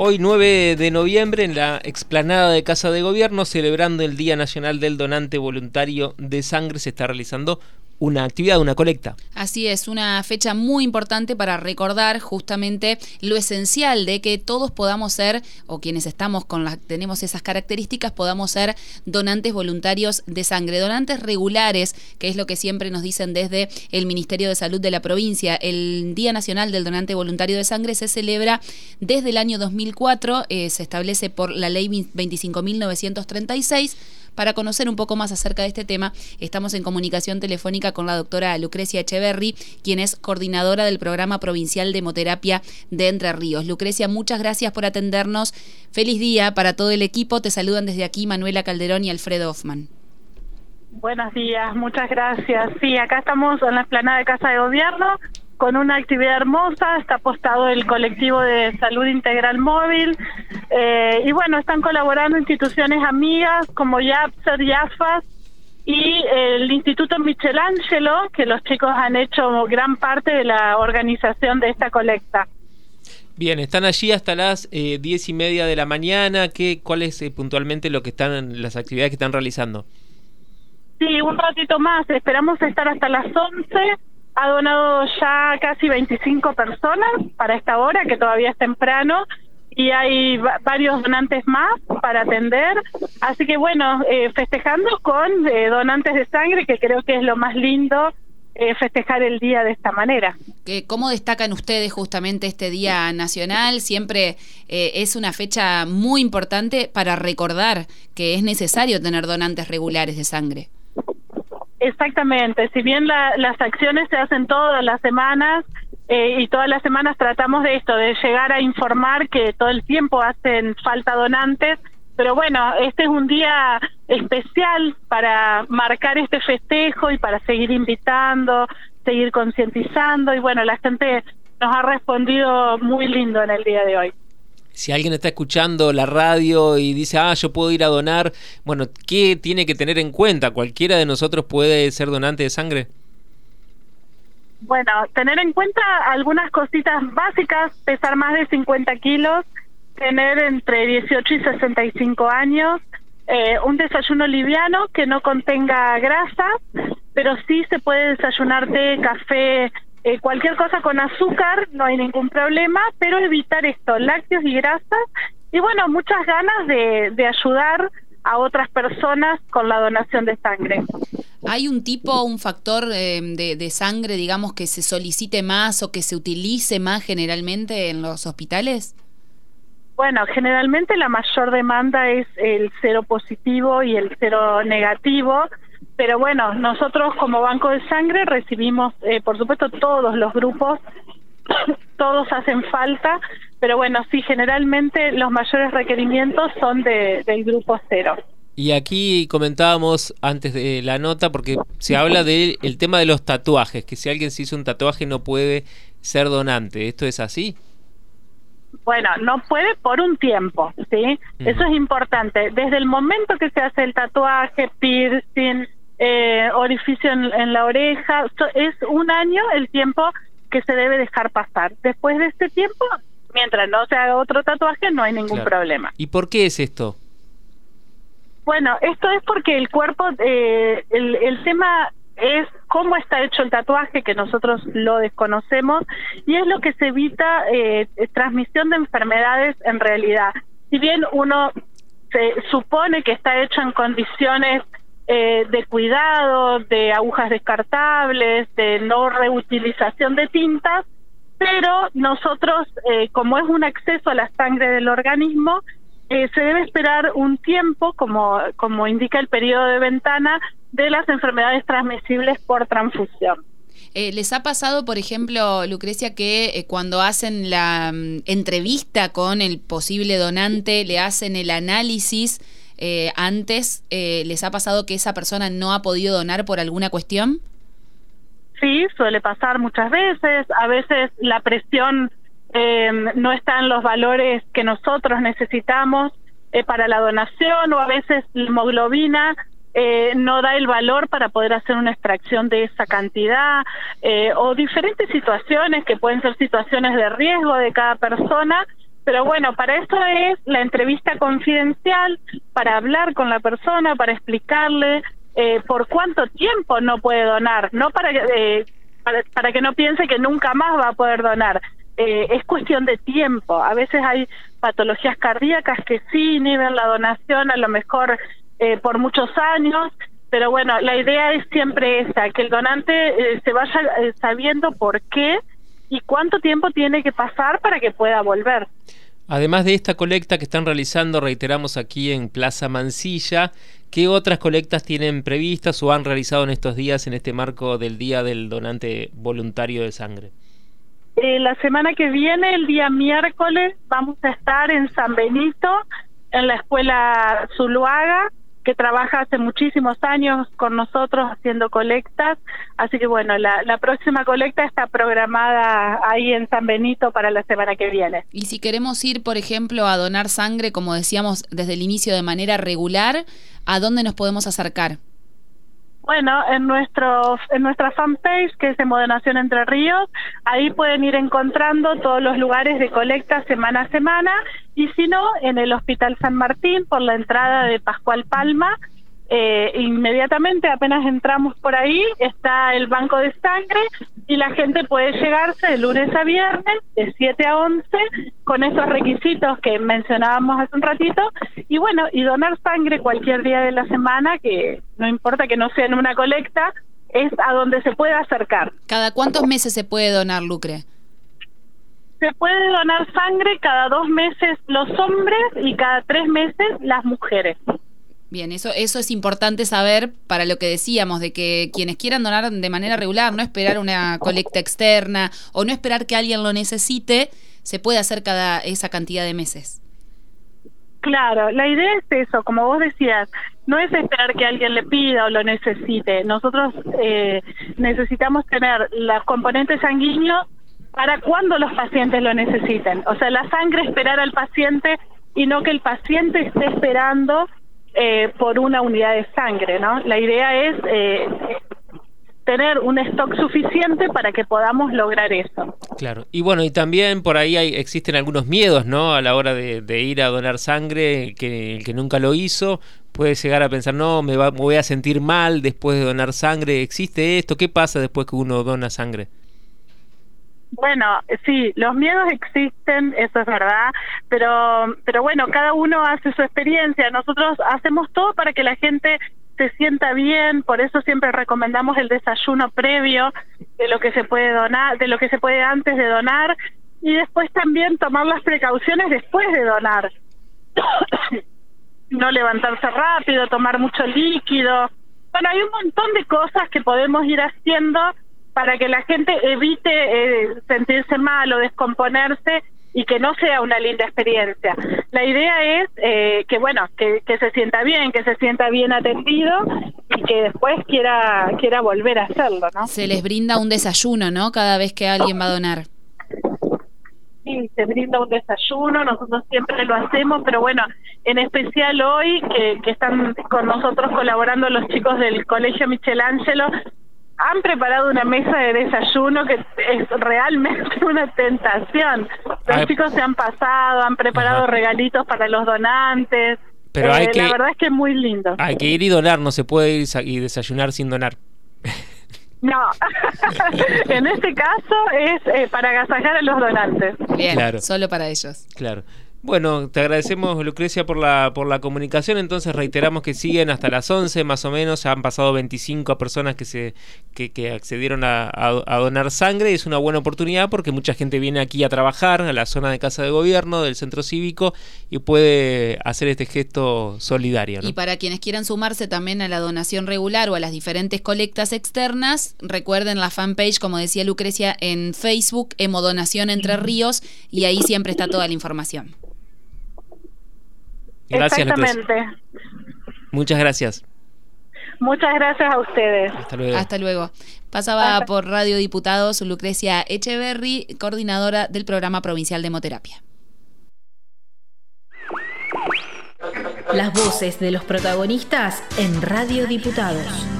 Hoy 9 de noviembre en la explanada de Casa de Gobierno, celebrando el Día Nacional del Donante Voluntario de Sangre, se está realizando una actividad, una colecta. Así es, una fecha muy importante para recordar justamente lo esencial de que todos podamos ser, o quienes estamos con las, tenemos esas características, podamos ser donantes voluntarios de sangre, donantes regulares, que es lo que siempre nos dicen desde el Ministerio de Salud de la provincia. El Día Nacional del Donante Voluntario de Sangre se celebra desde el año 2004, eh, se establece por la ley 25.936 para conocer un poco más acerca de este tema, estamos en comunicación telefónica con la doctora Lucrecia Echeverry, quien es coordinadora del programa provincial de hemoterapia de Entre Ríos. Lucrecia, muchas gracias por atendernos. Feliz día para todo el equipo. Te saludan desde aquí Manuela Calderón y Alfredo Hoffman. Buenos días, muchas gracias. Sí, acá estamos en la explanada de Casa de Gobierno con una actividad hermosa, está apostado el colectivo de salud integral móvil eh, y bueno, están colaborando instituciones amigas como YAPSER, YAFAS y el Instituto Michelangelo, que los chicos han hecho gran parte de la organización de esta colecta. Bien, están allí hasta las eh, diez y media de la mañana. ¿Qué, ¿Cuál es eh, puntualmente lo que están las actividades que están realizando? Sí, un ratito más. Esperamos estar hasta las once ha donado ya casi 25 personas para esta hora, que todavía es temprano, y hay varios donantes más para atender. Así que bueno, eh, festejando con eh, donantes de sangre, que creo que es lo más lindo. Eh, festejar el día de esta manera. ¿Cómo destacan ustedes justamente este Día Nacional? Siempre es una fecha muy importante para recordar que es necesario tener donantes regulares de sangre. Exactamente, si bien las acciones se hacen todas las semanas eh, y todas las semanas tratamos de esto, de llegar a informar que todo el tiempo hacen falta donantes, pero bueno, este es un día especial para marcar este festejo y para seguir invitando, seguir concientizando y bueno, la gente nos ha respondido muy lindo en el día de hoy si alguien está escuchando la radio y dice, ah, yo puedo ir a donar, bueno, ¿qué tiene que tener en cuenta? ¿Cualquiera de nosotros puede ser donante de sangre? Bueno, tener en cuenta algunas cositas básicas, pesar más de 50 kilos, tener entre 18 y 65 años, eh, un desayuno liviano que no contenga grasa, pero sí se puede desayunar té, café, eh, cualquier cosa con azúcar, no hay ningún problema, pero evitar esto, lácteos y grasas. Y bueno, muchas ganas de, de ayudar a otras personas con la donación de sangre. ¿Hay un tipo, un factor eh, de, de, sangre, digamos, que se solicite más o que se utilice más generalmente en los hospitales? Bueno, generalmente la mayor demanda es el cero positivo y el cero negativo, pero bueno, nosotros como Banco de Sangre recibimos, eh, por supuesto, todos los grupos, todos hacen falta, pero bueno, sí, generalmente los mayores requerimientos son de, del grupo cero. Y aquí comentábamos antes de la nota, porque se habla del el tema de los tatuajes, que si alguien se hizo un tatuaje no puede ser donante. ¿Esto es así? Bueno, no puede por un tiempo, ¿sí? Eso es importante. Desde el momento que se hace el tatuaje, piercing, eh, orificio en, la oreja. Es un año el tiempo que se debe dejar pasar. Después de este tiempo, mientras no se haga otro tatuaje, no hay ningún problema. ¿Y por qué es esto? Bueno, esto es porque el cuerpo, eh, el, el tema es cómo está hecho el tatuaje, que nosotros lo desconocemos, y es lo que se evita eh, transmisión de enfermedades en realidad. Si bien uno se supone que está hecho en condiciones eh, de cuidado, de agujas descartables, de no reutilización de tintas, pero nosotros, eh, como es un acceso a la sangre del organismo, eh, se debe esperar un tiempo, como, como indica el periodo de ventana, de las enfermedades transmisibles por transfusión. ¿Les ha pasado, por ejemplo, Lucrecia, que cuando hacen la mm, entrevista con el posible donante, le hacen el análisis eh, antes, eh, ¿les ha pasado que esa persona no ha podido donar por alguna cuestión? Sí, suele pasar muchas veces. A veces la presión eh, no está en los valores que nosotros necesitamos para la donación o a veces la hemoglobina no da el valor para poder hacer una extracción de esa cantidad o diferentes situaciones que pueden ser situaciones de riesgo de cada persona Pero bueno, para eso es la entrevista confidencial, para hablar con la persona, para explicarle eh, por cuánto tiempo no puede donar, no para, eh, para, para, que no piense que nunca más va a poder donar. Eh, es cuestión de tiempo. A veces hay patologías cardíacas que sí inhiben la donación, a lo mejor eh, por muchos años, pero bueno, la idea es siempre esa, que el donante eh, se vaya eh, sabiendo por qué y cuánto tiempo tiene que pasar para que pueda volver. Además de esta colecta que están realizando, reiteramos aquí en Plaza Mansilla, ¿qué otras colectas tienen previstas o han realizado en estos días en este marco del Día del Donante Voluntario de Sangre? Eh, la semana que viene, el día miércoles, vamos a estar en San Benito, en la escuela Zuluaga, que trabaja hace muchísimos años con nosotros haciendo colectas. Así que bueno, la, la, próxima colecta está programada ahí en San Benito para la semana que viene. Y si queremos ir, por ejemplo, a donar sangre, como decíamos desde el inicio de manera regular, ¿a dónde nos podemos acercar? Bueno, en nuestro en nuestra fanpage que es de Modenación Entre Ríos, ahí pueden ir encontrando todos los lugares de colecta semana a semana. Y si no, en el Hospital San Martín por la entrada de Pascual Palma, eh, inmediatamente apenas entramos por ahí está el banco de sangre y la gente puede llegarse de lunes a viernes de 7 a 11 con esos requisitos que mencionábamos hace un ratito y bueno, y donar sangre cualquier día de la semana que no importa que no sea en una colecta, es a donde se puede acercar. ¿Cada cuántos meses se puede donar, Lucre? Se puede donar sangre cada dos meses los hombres y cada tres meses las mujeres. Bien, eso, eso es importante saber para lo que decíamos, de que quienes quieran donar de manera regular, no esperar una colecta externa o no esperar que alguien lo necesite, se puede hacer cada esa cantidad de meses. Claro, la idea es eso, como vos decías, no es esperar que alguien le pida o lo necesite. Nosotros eh, necesitamos tener los componentes sanguíneos para cuando los pacientes lo necesiten. O sea, la sangre esperar al paciente y no que el paciente esté esperando eh, por una unidad de sangre, ¿no? La idea es eh, tener un stock suficiente para que podamos lograr eso. Claro, y bueno, y también por ahí hay, existen algunos miedos, ¿no? A la hora de, ir a donar sangre, que el que nunca lo hizo puede llegar a pensar, no, me, va, me voy a sentir mal después de donar sangre. ¿Existe esto? ¿Qué pasa después que uno dona sangre? Bueno, sí, los miedos existen, eso es verdad, pero, pero bueno, cada uno hace su experiencia. Nosotros hacemos todo para que la gente se sienta bien, por eso siempre recomendamos el desayuno previo de lo que se puede donar, de lo que se puede antes de donar y después también tomar las precauciones después de donar. no levantarse rápido, tomar mucho líquido. Bueno, hay un montón de cosas que podemos ir haciendo para que la gente evite eh, sentirse mal o descomponerse y que no sea una linda experiencia. La idea es eh, que, bueno, que, que, se sienta bien, que se sienta bien atendido y que después quiera, quiera volver a hacerlo, ¿no? Se les brinda un desayuno, ¿no? Cada vez que alguien va a donar. Sí, se brinda un desayuno, nosotros siempre lo hacemos, pero bueno, en especial hoy que, que están con nosotros colaborando los chicos del Colegio Michelangelo, han preparado una mesa de desayuno que es realmente una tentación. Los chicos se han pasado, han preparado Ajá. regalitos para los donantes. Pero hay eh, que, la verdad es que es muy lindo. Hay que ir y donar, no se puede ir y desayunar sin donar. No, en este caso es eh, para agasajar a los donantes. Bien, claro. solo para ellos. Claro. Bueno, te agradecemos Lucrecia por la, por la comunicación, entonces reiteramos que siguen hasta las 11 más o menos, han pasado 25 personas que, se, que, que accedieron a, a, a, donar sangre, es una buena oportunidad porque mucha gente viene aquí a trabajar a la zona de casa de gobierno, del centro cívico y puede hacer este gesto solidario. ¿no? Y para quienes quieran sumarse también a la donación regular o a las diferentes colectas externas, recuerden la fanpage, como decía Lucrecia, en Facebook, Hemodonación Entre Ríos, y ahí siempre está toda la información. Gracias, Exactamente. Lucrecia. Muchas gracias. Muchas gracias a ustedes. Hasta luego. Hasta luego. Pasaba Hasta. por Radio Diputados Lucrecia Echeverry, coordinadora del programa provincial de hemoterapia. Las voces de los protagonistas en Radio Diputados.